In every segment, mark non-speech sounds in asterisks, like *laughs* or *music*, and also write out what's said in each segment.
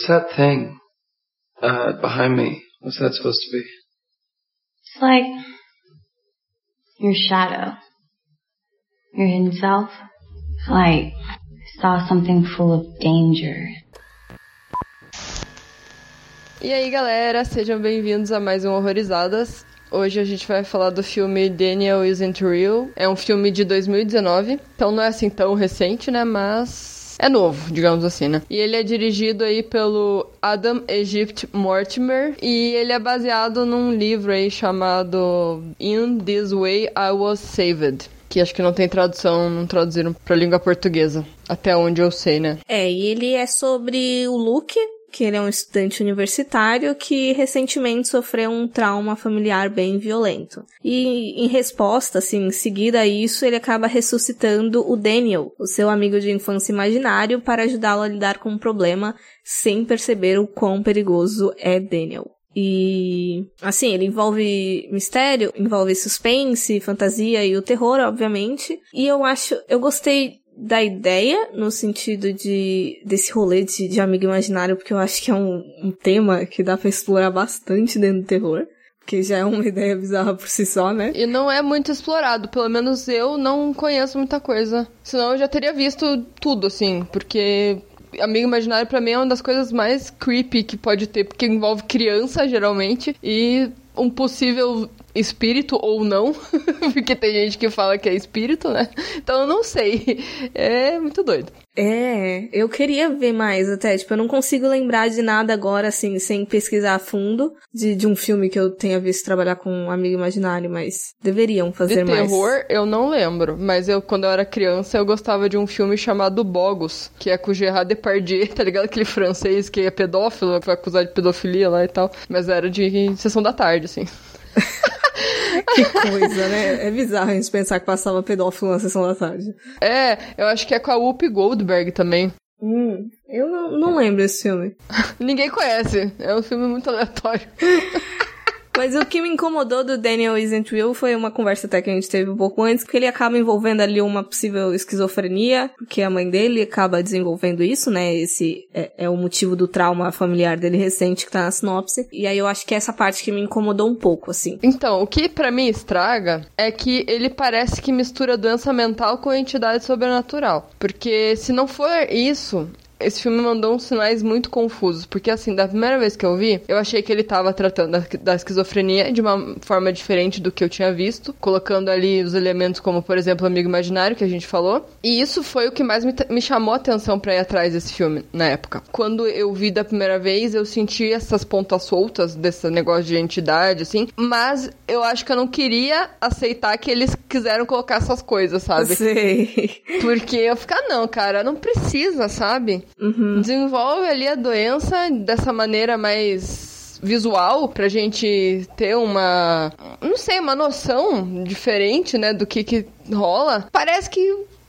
What's that thing uh, behind me? What's that supposed to be? It's like your shadow, your hidden self. Like saw something full of danger. E aí, galera, sejam bem-vindos a mais um Horrorizadas. Hoje a gente vai falar do filme Daniel Isn't Real. É um filme de 2019, então não é assim tão recente, né? Mas é novo, digamos assim, né? E ele é dirigido aí pelo Adam Egypt Mortimer e ele é baseado num livro aí chamado In This Way I Was Saved. Que acho que não tem tradução, não traduziram pra língua portuguesa. Até onde eu sei, né? É, e ele é sobre o Luke, que ele é um estudante universitário que recentemente sofreu um trauma familiar bem violento. E em resposta, assim, em seguida a isso, ele acaba ressuscitando o Daniel, o seu amigo de infância imaginário, para ajudá-lo a lidar com o problema sem perceber o quão perigoso é Daniel. E assim, ele envolve mistério, envolve suspense, fantasia e o terror, obviamente. E eu acho, eu gostei da ideia, no sentido de desse rolê de, de amigo imaginário, porque eu acho que é um, um tema que dá pra explorar bastante dentro do terror. Que já é uma *laughs* ideia bizarra por si só, né? E não é muito explorado, pelo menos eu não conheço muita coisa. Senão eu já teria visto tudo, assim, porque amigo imaginário para mim é uma das coisas mais creepy que pode ter, porque envolve criança geralmente e um possível espírito ou não, *laughs* porque tem gente que fala que é espírito, né? Então eu não sei. É muito doido. É, eu queria ver mais até, tipo, eu não consigo lembrar de nada agora, assim, sem pesquisar a fundo, de, de um filme que eu tenha visto trabalhar com um amigo imaginário, mas deveriam fazer de mais. terror, eu não lembro, mas eu, quando eu era criança, eu gostava de um filme chamado Bogos, que é com o Gerard Depardieu, *laughs* tá ligado? Aquele francês que é pedófilo, foi acusado de pedofilia lá e tal, mas era de sessão da tarde, assim. *laughs* *laughs* que coisa, né? É bizarro a gente pensar que passava pedófilo na sessão da tarde. É, eu acho que é com a Whoopi Goldberg também. Hum, eu não, não lembro desse filme. *laughs* Ninguém conhece. É um filme muito aleatório. *laughs* Mas o que me incomodou do Daniel Isn't Real foi uma conversa até que a gente teve um pouco antes, que ele acaba envolvendo ali uma possível esquizofrenia, porque a mãe dele acaba desenvolvendo isso, né? Esse é, é o motivo do trauma familiar dele recente que tá na sinopse. E aí eu acho que é essa parte que me incomodou um pouco, assim. Então, o que para mim estraga é que ele parece que mistura doença mental com entidade sobrenatural. Porque se não for isso, esse filme mandou uns sinais muito confusos, porque assim, da primeira vez que eu vi, eu achei que ele tava tratando da, da, esquizofrenia de uma forma diferente do que eu tinha visto, colocando ali os elementos como, por exemplo, amigo imaginário que a gente falou. E isso foi o que mais me, me chamou a atenção para ir atrás desse filme na época. Quando eu vi da primeira vez, eu senti essas pontas soltas desse negócio de entidade, assim, mas eu acho que eu não queria aceitar que eles quiseram colocar essas coisas, sabe? Sei. Porque eu ficar, não, cara, não precisa, sabe? Uhum. Desenvolve ali a doença dessa maneira mais visual pra gente ter uma, não sei, uma noção diferente, né, do que que rola. Parece que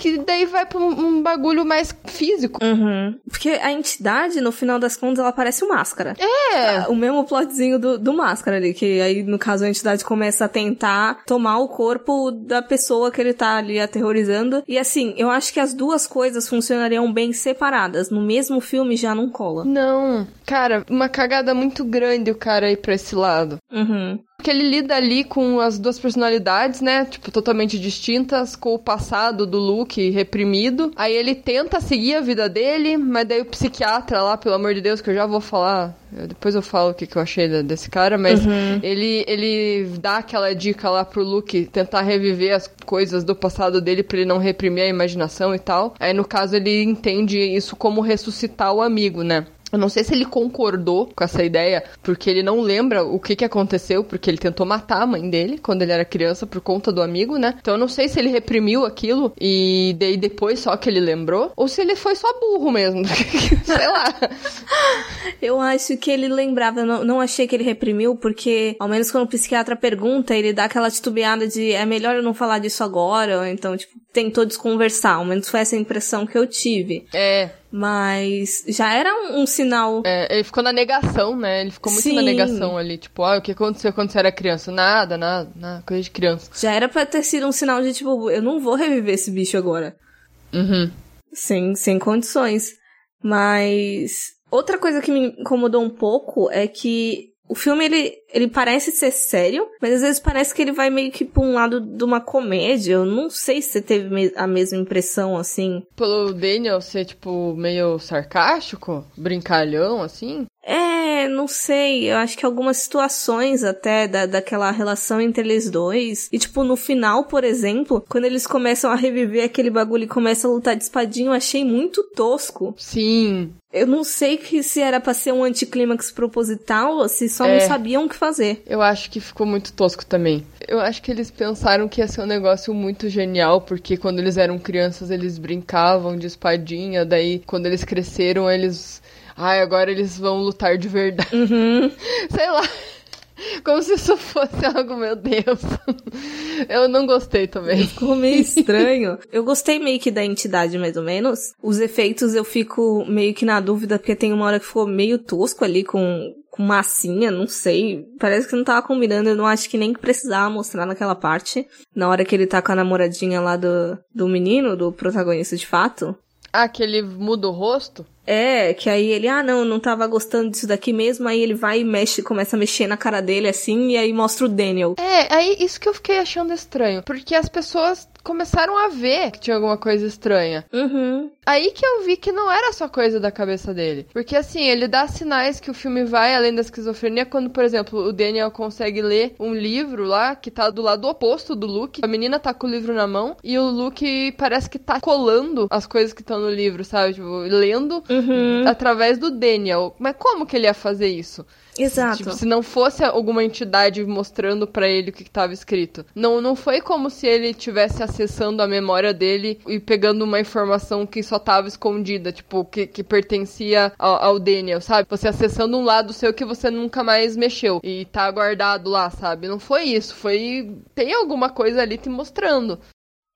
que daí vai pra um, um bagulho mais físico. Uhum. Porque a entidade, no final das contas, ela parece o Máscara. É! O mesmo plotzinho do, do Máscara ali, que aí, no caso, a entidade começa a tentar tomar o corpo da pessoa que ele tá ali aterrorizando. E assim, eu acho que as duas coisas funcionariam bem separadas. No mesmo filme já não cola. Não. Cara, uma cagada muito grande o cara ir pra esse lado. Uhum. Porque ele lida ali com as duas personalidades, né? Tipo, totalmente distintas, com o passado do Luke reprimido. Aí ele tenta seguir a vida dele, mas daí o psiquiatra lá, pelo amor de Deus, que eu já vou falar. Depois eu falo o que, que eu achei desse cara, mas Uhum. ele, ele dá aquela dica lá pro Luke tentar reviver as coisas do passado dele pra ele não reprimir a imaginação e tal. Aí no caso ele entende isso como ressuscitar o amigo, né? Eu não sei se ele concordou com essa ideia, porque ele não lembra o que, que aconteceu, porque ele tentou matar a mãe dele quando ele era criança por conta do amigo, né? Então eu não sei se ele reprimiu aquilo e daí depois só que ele lembrou, ou se ele foi só burro mesmo. *laughs* sei lá. *laughs* Eu acho que ele lembrava, não, não achei que ele reprimiu, porque ao menos quando o psiquiatra pergunta, ele dá aquela titubeada de é melhor eu não falar disso agora, ou então, tipo, tentou desconversar. Ao menos foi essa impressão que eu tive. É, Mas já era um, um sinal. é, ele ficou na negação, né? Ele ficou muito na Sim. negação ali. Tipo, ah, o que aconteceu quando você era criança? Nada, nada, nada, coisa de criança. Já era pra ter sido um sinal de tipo, eu não vou reviver esse bicho agora. Uhum. Sem, sem condições. Mas Outra coisa que me incomodou um pouco é que o filme, ele, ele parece ser sério, mas às vezes parece que ele vai meio que pra um lado de uma comédia. Eu não sei se você teve a mesma impressão, assim. Pelo Daniel ser, tipo, meio sarcástico, brincalhão, assim. É, não sei. Eu acho que algumas situações até da, daquela relação entre eles dois. E, tipo, no final, por exemplo, quando eles começam a reviver aquele bagulho e começam a lutar de espadinho, eu achei muito tosco. Sim. Eu não sei que se era pra ser um anticlímax proposital ou se só é, não sabiam o que fazer. Eu acho que ficou muito tosco também. Eu acho que eles pensaram que ia ser um negócio muito genial, porque quando eles eram crianças eles brincavam de espadinha, daí quando eles cresceram eles ai, agora eles vão lutar de verdade. Uhum. *laughs* Sei lá. Como se isso fosse algo, meu Deus. *laughs* Eu não gostei também. Ficou meio estranho. eu gostei meio que da entidade, mais ou menos. Os efeitos eu fico meio que na dúvida, porque tem uma hora que ficou meio tosco ali com, com massinha, não sei. Parece que não tava combinando. Eu não acho que nem precisava mostrar naquela parte. Na hora que ele tá com a namoradinha lá do, do menino, do protagonista de fato. Ah, que ele muda o rosto? É, que aí ele, ah, não, não tava gostando disso daqui mesmo, aí ele vai e mexe, começa a mexer na cara dele assim, e aí mostra o Daniel. É, aí isso que eu fiquei achando estranho, porque as pessoas começaram a ver que tinha alguma coisa estranha. Uhum. Aí que eu vi que não era só coisa da cabeça dele. Porque assim, ele dá sinais que o filme vai além da esquizofrenia quando, por exemplo, o Daniel consegue ler um livro lá que tá do lado oposto do Luke. A menina tá com o livro na mão e o Luke parece que tá colando as coisas que estão no livro, sabe? Tipo, lendo uhum. através do Daniel. Mas como que ele ia fazer isso? Exato. Tipo, se não fosse alguma entidade mostrando para ele o que estava escrito. Não, não foi como se ele estivesse acessando a memória dele e pegando uma informação que só tava escondida, tipo, que, que pertencia ao, ao Daniel, sabe? Você acessando um lado seu que você nunca mais mexeu e tá guardado lá, sabe? Não foi isso, foi. Tem alguma coisa ali te mostrando.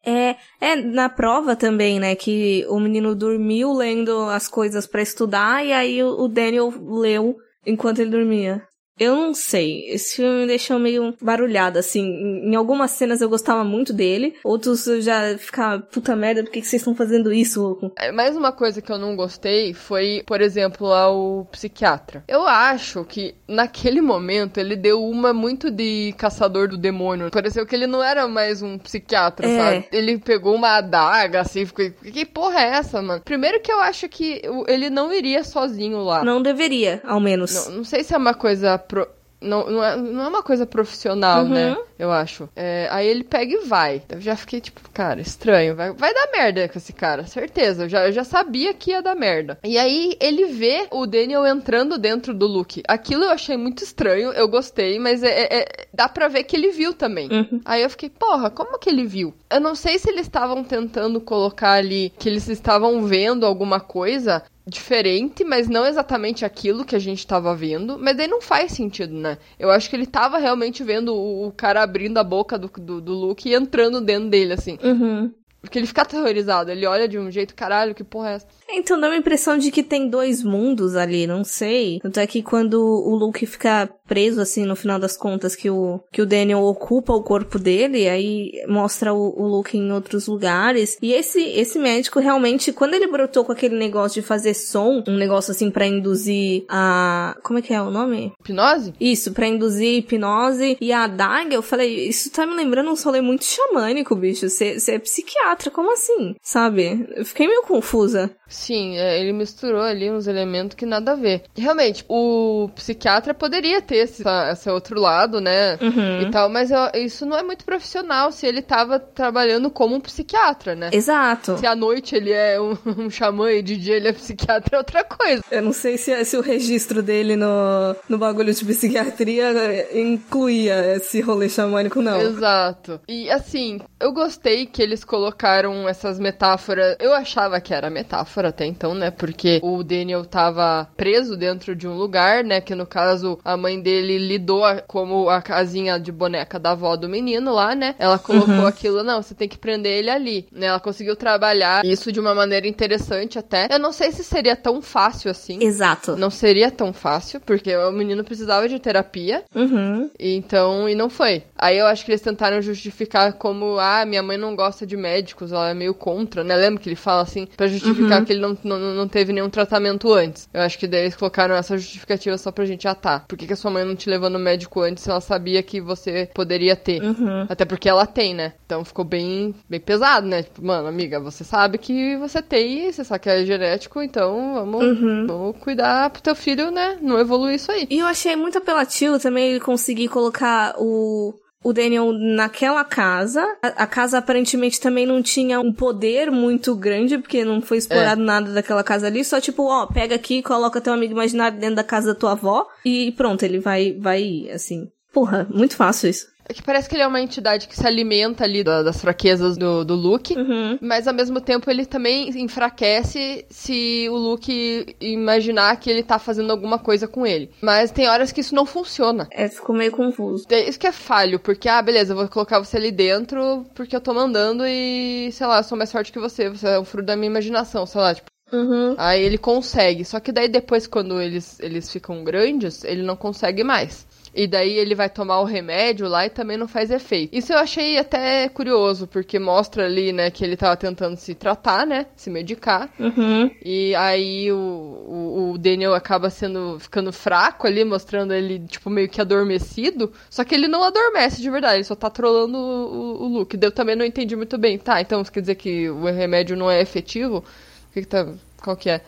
É, é na prova também, né, que o menino dormiu lendo as coisas para estudar e aí o Daniel leu enquanto ele dormia. Eu não sei. Esse filme me deixou meio barulhado, assim. Em algumas cenas eu gostava muito dele, outros eu já ficava, puta merda, por que, que vocês estão fazendo isso, louco? É, mais uma coisa que eu não gostei foi, por exemplo, ao psiquiatra. Eu acho que naquele momento ele deu uma muito de caçador do demônio. Pareceu que ele não era mais um psiquiatra, é. sabe? Ele pegou uma adaga, assim, ficou. Que porra é essa, mano? Primeiro que eu acho que ele não iria sozinho lá. Não deveria, ao menos. Não, não sei se é uma coisa pro... Não, não, é, não é uma coisa profissional, uhum. né? Eu acho. É, aí ele pega e vai. Eu já fiquei tipo, cara, estranho. Vai, vai dar merda com esse cara, certeza. Eu já, eu já sabia que ia dar merda. E aí ele vê o Daniel entrando dentro do Luke. Aquilo eu achei muito estranho. Eu gostei, mas é, é, é dá pra ver que ele viu também. Uhum. Aí eu fiquei, porra, como que ele viu? Eu não sei se eles estavam tentando colocar ali que eles estavam vendo alguma coisa diferente, mas não exatamente aquilo que a gente estava vendo. Mas daí não faz sentido, né? Eu acho que ele tava realmente vendo o, o cara abrindo a boca do, do, do, Luke e entrando dentro dele, assim. Uhum. Porque ele fica aterrorizado, ele olha de um jeito, caralho, que porra é essa? Então dá uma impressão de que tem dois mundos ali, não sei. Tanto é que quando o Luke fica preso, assim, no final das contas, que o, que o Daniel ocupa o corpo dele, aí mostra o, o Luke em outros lugares. E esse, esse médico realmente, quando ele brotou com aquele negócio de fazer som, um negócio assim para induzir a. Como é que é o nome? Hipnose? Isso, para induzir hipnose e a adaga, eu falei, isso tá me lembrando um rolê muito xamânico, bicho. Você é psiquiatra, como assim? Sabe? Eu fiquei meio confusa. Sim, é, ele misturou ali uns elementos que nada a ver. Realmente, o psiquiatra poderia ter esse, esse outro lado, né? Uhum. E tal, mas isso não é muito profissional se ele tava trabalhando como um psiquiatra, né? Exato. Se à noite ele é um, *laughs* um xamã e de dia ele é psiquiatra, é outra coisa. Eu não sei se, se o registro dele no, no bagulho de psiquiatria incluía esse rolê xamânico, não. Exato. E assim, eu gostei que eles colocaram essas metáforas. Eu achava que era metáfora até então, né? Porque o Daniel tava preso dentro de um lugar, né? Que no caso a mãe dele lidou como a casinha de boneca da avó do menino lá, né? Ela colocou uhum. aquilo, não, você tem que prender ele ali, né? Ela conseguiu trabalhar isso de uma maneira interessante até. Eu não sei se seria tão fácil assim. Exato. Não seria tão fácil, porque o menino precisava de terapia. Uhum. Então, e não foi. Aí eu acho que eles tentaram justificar como, ah, minha mãe não gosta de médico médicos, ela é meio contra, né? Lembra que ele fala assim, pra justificar Uhum. que ele não, não, não teve nenhum tratamento antes. Eu acho que daí eles colocaram essa justificativa só pra gente, ah tá, por que, que a sua mãe não te levou no médico antes se ela sabia que você poderia ter? Uhum. Até porque ela tem, né? Então ficou bem, bem pesado, né? Tipo, mano, amiga, você sabe que você tem, você sabe que é genético, então vamos, Uhum. vamos cuidar pro teu filho, né? Não evoluir isso aí. E eu achei muito apelativo também ele conseguir colocar o, o Daniel naquela casa. A, a casa aparentemente também não tinha um poder muito grande, porque não foi explorado nada daquela casa ali. Só tipo, ó, pega aqui, coloca teu amigo imaginário dentro da casa da tua avó e pronto, ele vai, vai ir, assim. Porra, muito fácil isso. É que parece que ele é uma entidade que se alimenta ali da- das fraquezas do, do Luke. Uhum. Mas ao mesmo tempo ele também enfraquece se o Luke imaginar que ele tá fazendo alguma coisa com ele. Mas tem horas que isso não funciona. É, ficou meio confuso. É Isso que é falho, porque, ah, beleza, eu vou colocar você ali dentro porque eu tô mandando e, sei lá, eu sou mais forte que você, você é o fruto da minha imaginação, sei lá, tipo. Uhum. Aí ele consegue, só que daí depois, quando eles, eles ficam grandes, ele não consegue mais. E daí ele vai tomar o remédio lá e também não faz efeito. Isso eu achei até curioso, porque mostra ali, né, que ele tava tentando se tratar, né, se medicar. Uhum. E aí o, o, o Daniel acaba sendo ficando fraco ali, mostrando ele, tipo, meio que adormecido. Só que ele não adormece de verdade, ele só tá trolando o, o, Luke. Eu também não entendi muito bem. Tá, então quer dizer que o remédio não é efetivo? O que, que tá. Qual que é?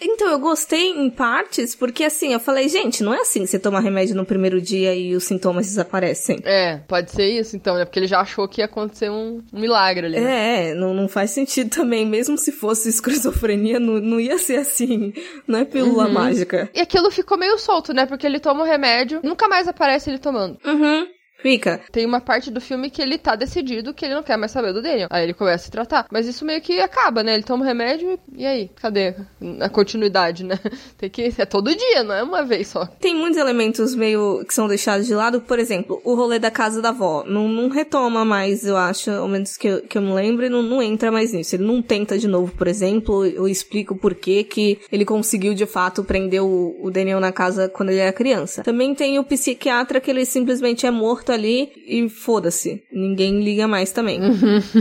Então, eu gostei em partes, porque assim, eu falei, gente, não é assim que você toma remédio no primeiro dia e os sintomas desaparecem. É, pode ser isso então, né? Porque ele já achou que ia acontecer um, um milagre ali. né? É, não, não faz sentido também. Mesmo se fosse esquizofrenia, não, não ia ser assim. Não é pílula mágica. E aquilo ficou meio solto, né? Porque ele toma o remédio, nunca mais aparece ele tomando. Uhum. Fica. Tem uma parte do filme que ele tá decidido que ele não quer mais saber do Daniel. Aí ele começa a se tratar. Mas isso meio que acaba, né? Ele toma o remédio e e aí? Cadê a continuidade, né? *laughs* Tem que. É todo dia, não é uma vez só. Tem muitos elementos meio que são deixados de lado. Por exemplo, o rolê da casa da avó. Não, não retoma mais, eu acho, ao menos que eu, que eu me lembre, não, não entra mais nisso. Ele não tenta de novo, por exemplo. Eu explico por que que ele conseguiu de fato prender o, o Daniel na casa quando ele era criança. Também tem o psiquiatra que ele simplesmente é morto ali e foda-se. Ninguém liga mais também.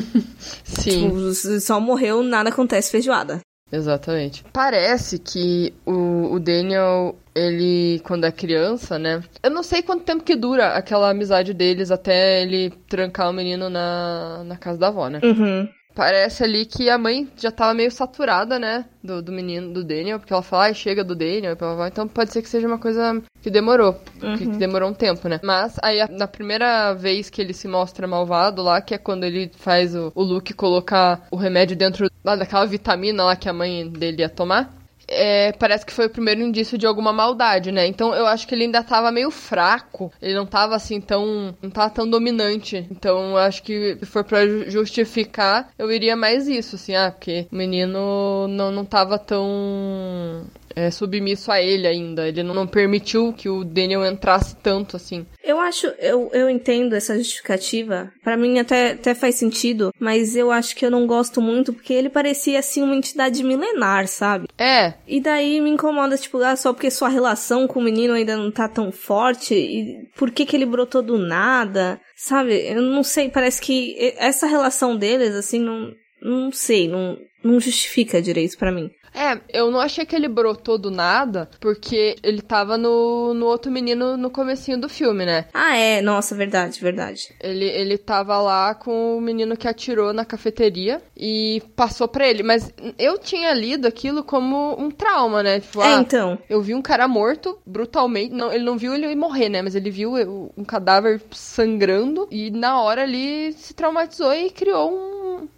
*laughs* Sim. Tipo, só morreu, nada acontece feijoada. Exatamente. Parece que o, o Daniel, ele, quando é criança, né? Eu não sei quanto tempo que dura aquela amizade deles até ele trancar o menino na, na casa da avó, né? Uhum. Parece ali que a mãe já tava meio saturada, né? Do, do menino, do Daniel, porque ela fala, ai, chega do Daniel, então pode ser que seja uma coisa que demorou, que, que demorou um tempo, né? Mas aí, na primeira vez que ele se mostra malvado lá, que é quando ele faz o, o Luke colocar o remédio dentro lá daquela vitamina lá que a mãe dele ia tomar, é, parece que foi o primeiro indício de alguma maldade, né? Então eu acho que ele ainda tava meio fraco. Ele não tava assim tão. não tava tão dominante. Então eu acho que se for pra ju- justificar, eu iria mais isso, assim, ah, porque o menino não, não tava tão. É, submisso a ele ainda. Ele não, permitiu que o Daniel entrasse tanto assim. Eu acho, eu, eu entendo essa justificativa. Pra mim até, até faz sentido, mas eu acho que eu não gosto muito porque ele parecia assim uma entidade milenar, sabe? É, E daí me incomoda, tipo, ah, só porque sua relação com o menino ainda não tá tão forte, e por que que ele brotou do nada, sabe? Eu não sei, parece que essa relação deles, assim, não, não sei, não, não justifica direito pra mim. É, eu não achei que ele brotou do nada, porque ele tava no, no outro menino no comecinho do filme, né? Ah, é, nossa, verdade, verdade. Ele, ele tava lá com o menino que atirou na cafeteria e passou pra ele. Mas eu tinha lido aquilo como um trauma, né? Tipo, é, ah, então. eu vi um cara morto brutalmente. Não, ele não viu ele morrer, né? Mas ele viu um cadáver sangrando e na hora ele se traumatizou e criou um-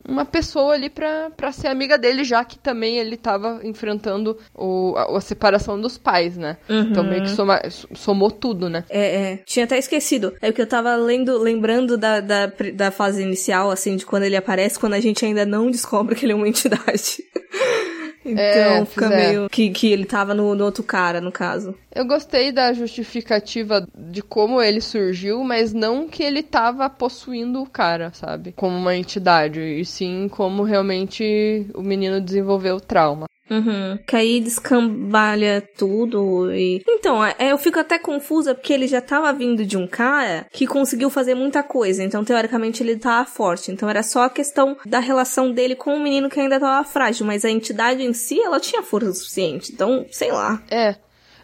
uma pessoa ali pra, pra ser amiga dele, já que também ele tava enfrentando o, a, a separação dos pais, né? Então meio que soma- somou tudo, né? É, é. Tinha até esquecido. É porque eu tava lendo, lembrando da, da, da fase inicial, assim, de quando ele aparece, quando a gente ainda não descobre que ele é uma entidade. *laughs* então É, fica é. meio. Que, que ele tava no, no outro cara, no caso. Eu gostei da justificativa de como ele surgiu, mas não que ele tava possuindo o cara, sabe? Como uma entidade, e sim como realmente o menino desenvolveu o trauma. Uhum. Que aí descambalha tudo e... Então, é, eu fico até confusa porque ele já tava vindo de um cara que conseguiu fazer muita coisa. Então, teoricamente, ele tava forte. Então, era só a questão da relação dele com o menino que ainda tava frágil. Mas a entidade em si, ela tinha força suficiente. Então, sei lá. É.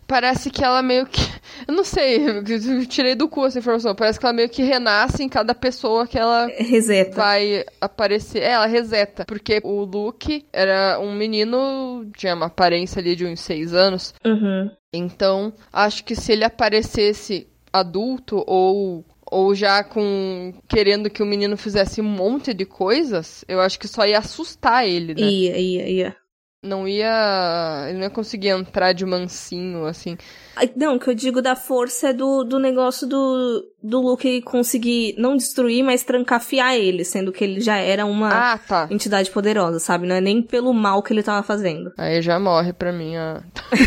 Parece que ela meio que. *laughs* Eu não sei, eu tirei do cu essa informação. Parece que ela meio que renasce em cada pessoa que ela Reseta. vai aparecer. É, ela reseta. Porque o Luke era um menino, tinha uma aparência ali de uns seis anos. Uhum. Então, acho que se ele aparecesse adulto ou ou já com querendo que o menino fizesse um monte de coisas, eu acho que só ia assustar ele, né? Ia, ia, ia. Não ia. Ele não ia conseguir entrar de mansinho, assim. Não, o que eu digo da força é do, do negócio do, do Luke conseguir não destruir, mas trancafiar ele, sendo que ele já era uma Ah, tá. entidade poderosa, sabe? Não é nem pelo mal que ele tava fazendo. Aí já morre pra mim a. *laughs*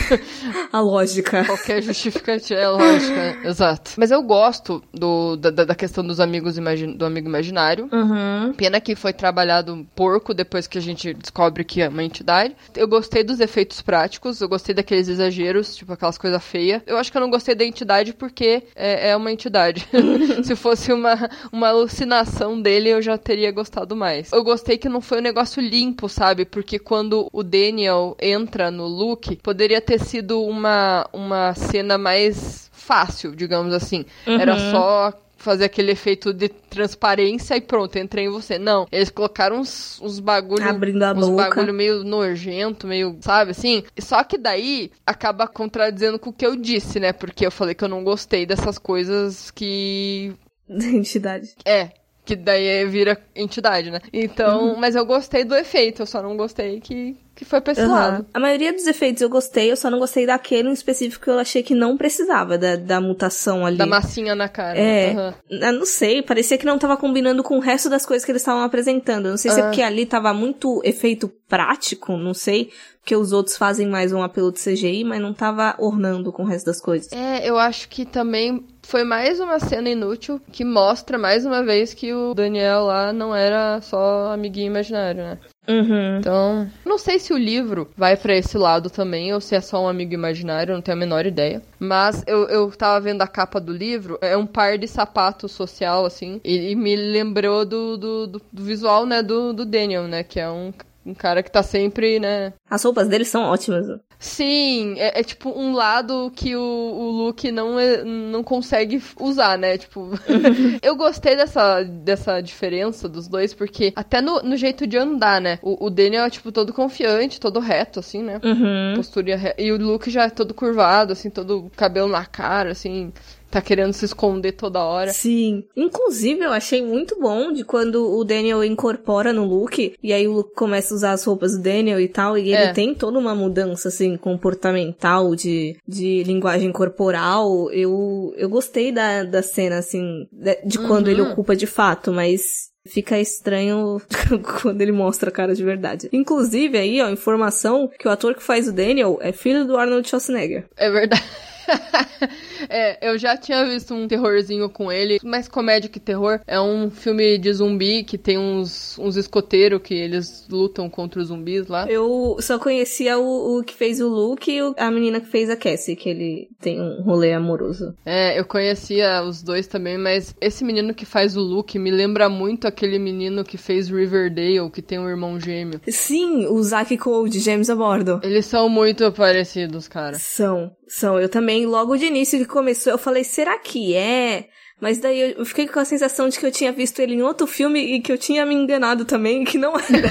A lógica. Qualquer justificativa. É lógico, né? Exato. Mas eu gosto do, da, da questão dos amigos imagi- do amigo imaginário. Uhum. Pena que foi trabalhado um porco depois que a gente descobre que é uma entidade. Eu gostei dos efeitos práticos, eu gostei daqueles exageros, tipo aquelas coisas feias. Eu acho que eu não gostei da entidade porque é, é uma entidade. *laughs* Se fosse uma, uma alucinação dele, eu já teria gostado mais. Eu gostei que não foi um negócio limpo, sabe? Porque quando o Daniel entra no Luke, poderia ter sido uma, uma cena mais fácil, digamos assim. Era Uhum. só fazer aquele efeito de transparência e pronto, entrei em você. Não, eles colocaram uns, uns bagulho, Abrindo a uns boca. bagulho meio nojento, meio, sabe, assim? Só que daí acaba contradizendo com o que eu disse, né? Porque eu falei que eu não gostei dessas coisas que *laughs* Da entidade. é que daí vira entidade, né? Então, *laughs* mas eu gostei do efeito, eu só não gostei que, que foi pra esse Aham. lado. A maioria dos efeitos eu gostei, eu só não gostei daquele em específico que eu achei que não precisava da, da mutação ali. Da massinha na cara. É. Aham. Eu não sei, parecia que não tava combinando com o resto das coisas que eles estavam apresentando. Eu não sei se é Ah. porque ali tava muito efeito prático, não sei, porque os outros fazem mais um apelo de CGI, mas não tava ornando com o resto das coisas. É, eu acho que também foi mais uma cena inútil que mostra mais uma vez que o Daniel lá não era só amiguinho imaginário, né? Uhum. Então, não sei se o livro vai pra esse lado também ou se é só um amigo imaginário, não tenho a menor ideia. Mas eu, eu tava vendo a capa do livro, é um par de sapato social, assim, e, e me lembrou do, do, do- do visual, né, do, do Daniel, né, que é um, um cara que tá sempre, né, As roupas deles são ótimas. Sim, é, é tipo um lado que o, o Luke não, é- não consegue usar, né? Tipo, *laughs* eu gostei dessa, dessa diferença dos dois, porque até no, no jeito de andar, né? O, o Daniel é, tipo, todo confiante, todo reto, assim, né? Uhum. Postura re... E o Luke já é todo curvado, assim, todo cabelo na cara, assim, tá querendo se esconder toda hora. Sim. Inclusive, eu achei muito bom de quando o Daniel incorpora no Luke, e aí o Luke começa a usar as roupas do Daniel e tal, e ele É. tem toda uma mudança, assim, comportamental, de, de linguagem corporal. Eu, eu gostei da, da cena, assim, de, de quando Uhum. ele ocupa de fato, mas fica estranho *laughs* quando ele mostra a cara de verdade. Inclusive, aí, ó, informação que o ator que faz o Daniel é filho do Arnold Schwarzenegger. É verdade. *laughs* é, eu já tinha visto um terrorzinho com ele, mais comédia que terror. É um filme de zumbi que tem uns, uns escoteiros que eles lutam contra os zumbis lá. Eu só conhecia o, o que fez o Luke e a menina que fez a Cassie, que ele tem um rolê amoroso. É, eu conhecia os dois também, mas esse menino que faz o Luke me lembra muito aquele menino que fez Riverdale, que tem um irmão gêmeo. Sim, o Zack Code, James a bordo. Eles são muito parecidos, cara. São, são. Eu também, logo de início começou, eu falei, será que é? Mas daí eu- eu fiquei com a sensação de que eu tinha visto ele em outro filme e que eu tinha me enganado também, que não era.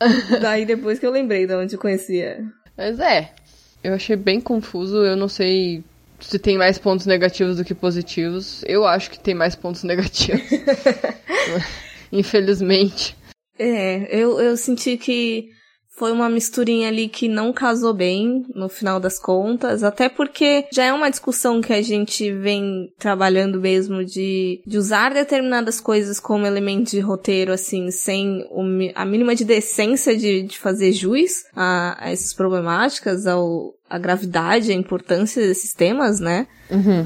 *laughs* daí depois que eu lembrei de onde eu conhecia. Mas é, eu achei bem confuso, eu não sei se tem mais pontos negativos do que positivos. Eu acho que tem mais pontos *laughs* negativos. *laughs* Infelizmente. É, eu, eu senti que foi uma misturinha ali que não casou bem no final das contas, até porque já é uma discussão que a gente vem trabalhando mesmo de, de usar determinadas coisas como elemento de roteiro, assim, sem o a mínima de decência de, de fazer juiz a, a essas problemáticas, ao, a gravidade, a importância desses temas, né?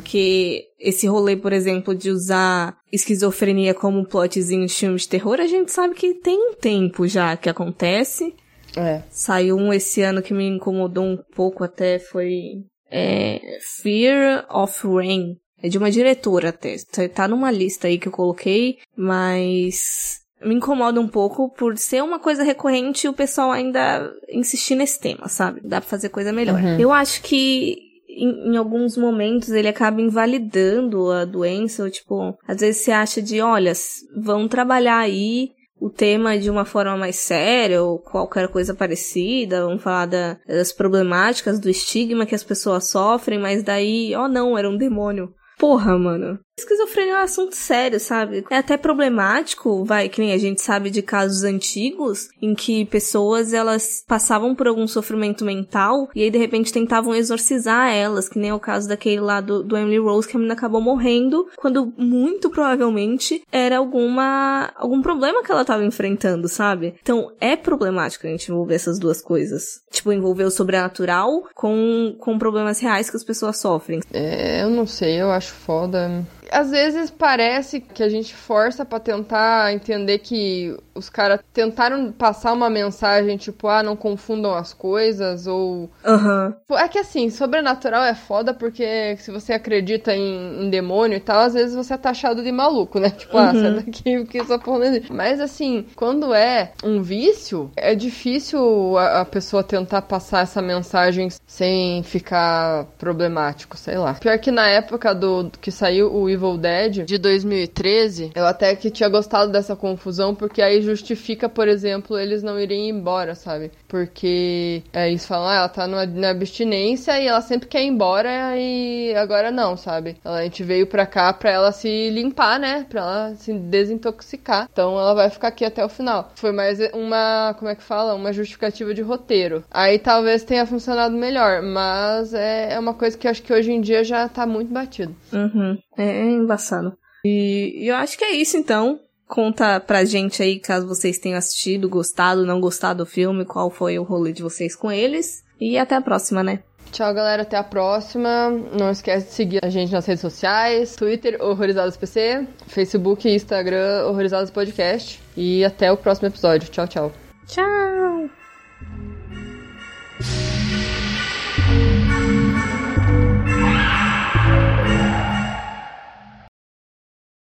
Que esse rolê, por exemplo, de usar esquizofrenia como um plotzinho de filme de terror, a gente sabe que tem um tempo já que acontece. É. Saiu um esse ano que me incomodou um pouco até, foi é, Fear of Rain. É de uma diretora até. Tá numa lista aí que eu coloquei, mas me incomoda um pouco por ser uma coisa recorrente e o pessoal ainda insistir nesse tema, sabe? Dá pra fazer coisa melhor. Uhum. Eu acho que em, em, alguns momentos ele acaba invalidando a doença, ou tipo, às vezes você acha de, olha, vão trabalhar aí o tema de uma forma mais séria ou qualquer coisa parecida, vamos falar da, das problemáticas, do estigma que as pessoas sofrem, mas daí, oh não, era um demônio. Porra, mano. Esquizofrenia é um assunto sério, sabe? É até problemático, vai, que nem a gente sabe de casos antigos em que pessoas elas passavam por algum sofrimento mental e aí de repente tentavam exorcizar elas, que nem é o caso daquele lá do, do Emily Rose que a menina acabou morrendo, quando muito provavelmente era alguma algum problema que ela tava enfrentando, sabe? Então é problemático a gente envolver essas duas coisas. Tipo, envolver o sobrenatural com, com problemas reais que as pessoas sofrem. É, eu não sei, eu acho foda às vezes parece que a gente força para tentar entender que os caras tentaram passar uma mensagem tipo, ah, não confundam as coisas, ou. Uhum. É que assim, sobrenatural é foda porque se você acredita em, em demônio e tal, às vezes você é taxado de maluco, né? Tipo, uhum. ah, sai daqui que essa porra não existe. Mas assim, quando é um vício, é difícil a, a pessoa tentar passar essa mensagem sem ficar problemático, sei lá. Pior que na época do que saiu o Evil Dead de 2013, eu até que tinha gostado dessa confusão, porque aí justifica, por exemplo, eles não irem embora, sabe? Porque é, eles falam, ah, ela tá numa, na abstinência e ela sempre quer ir embora e agora não, sabe? Ela, a gente veio pra cá pra ela se limpar, né? Pra ela se desintoxicar. Então ela vai ficar aqui até o final. Foi mais uma, como é que fala? Uma justificativa de roteiro. Aí talvez tenha funcionado melhor, mas é, é uma coisa que acho que hoje em dia já tá muito batido. Uhum. É, é embaçado. E, e eu acho que é isso então. Conta pra gente aí, caso vocês tenham assistido, gostado, não gostado do filme, qual foi o rolê de vocês com eles. E até a próxima, né? Tchau, galera. Até a próxima. Não esquece de seguir a gente nas redes sociais: Twitter, Horrorizados PC, Facebook e Instagram, Horrorizados Podcast. E até o próximo episódio. Tchau, tchau. Tchau!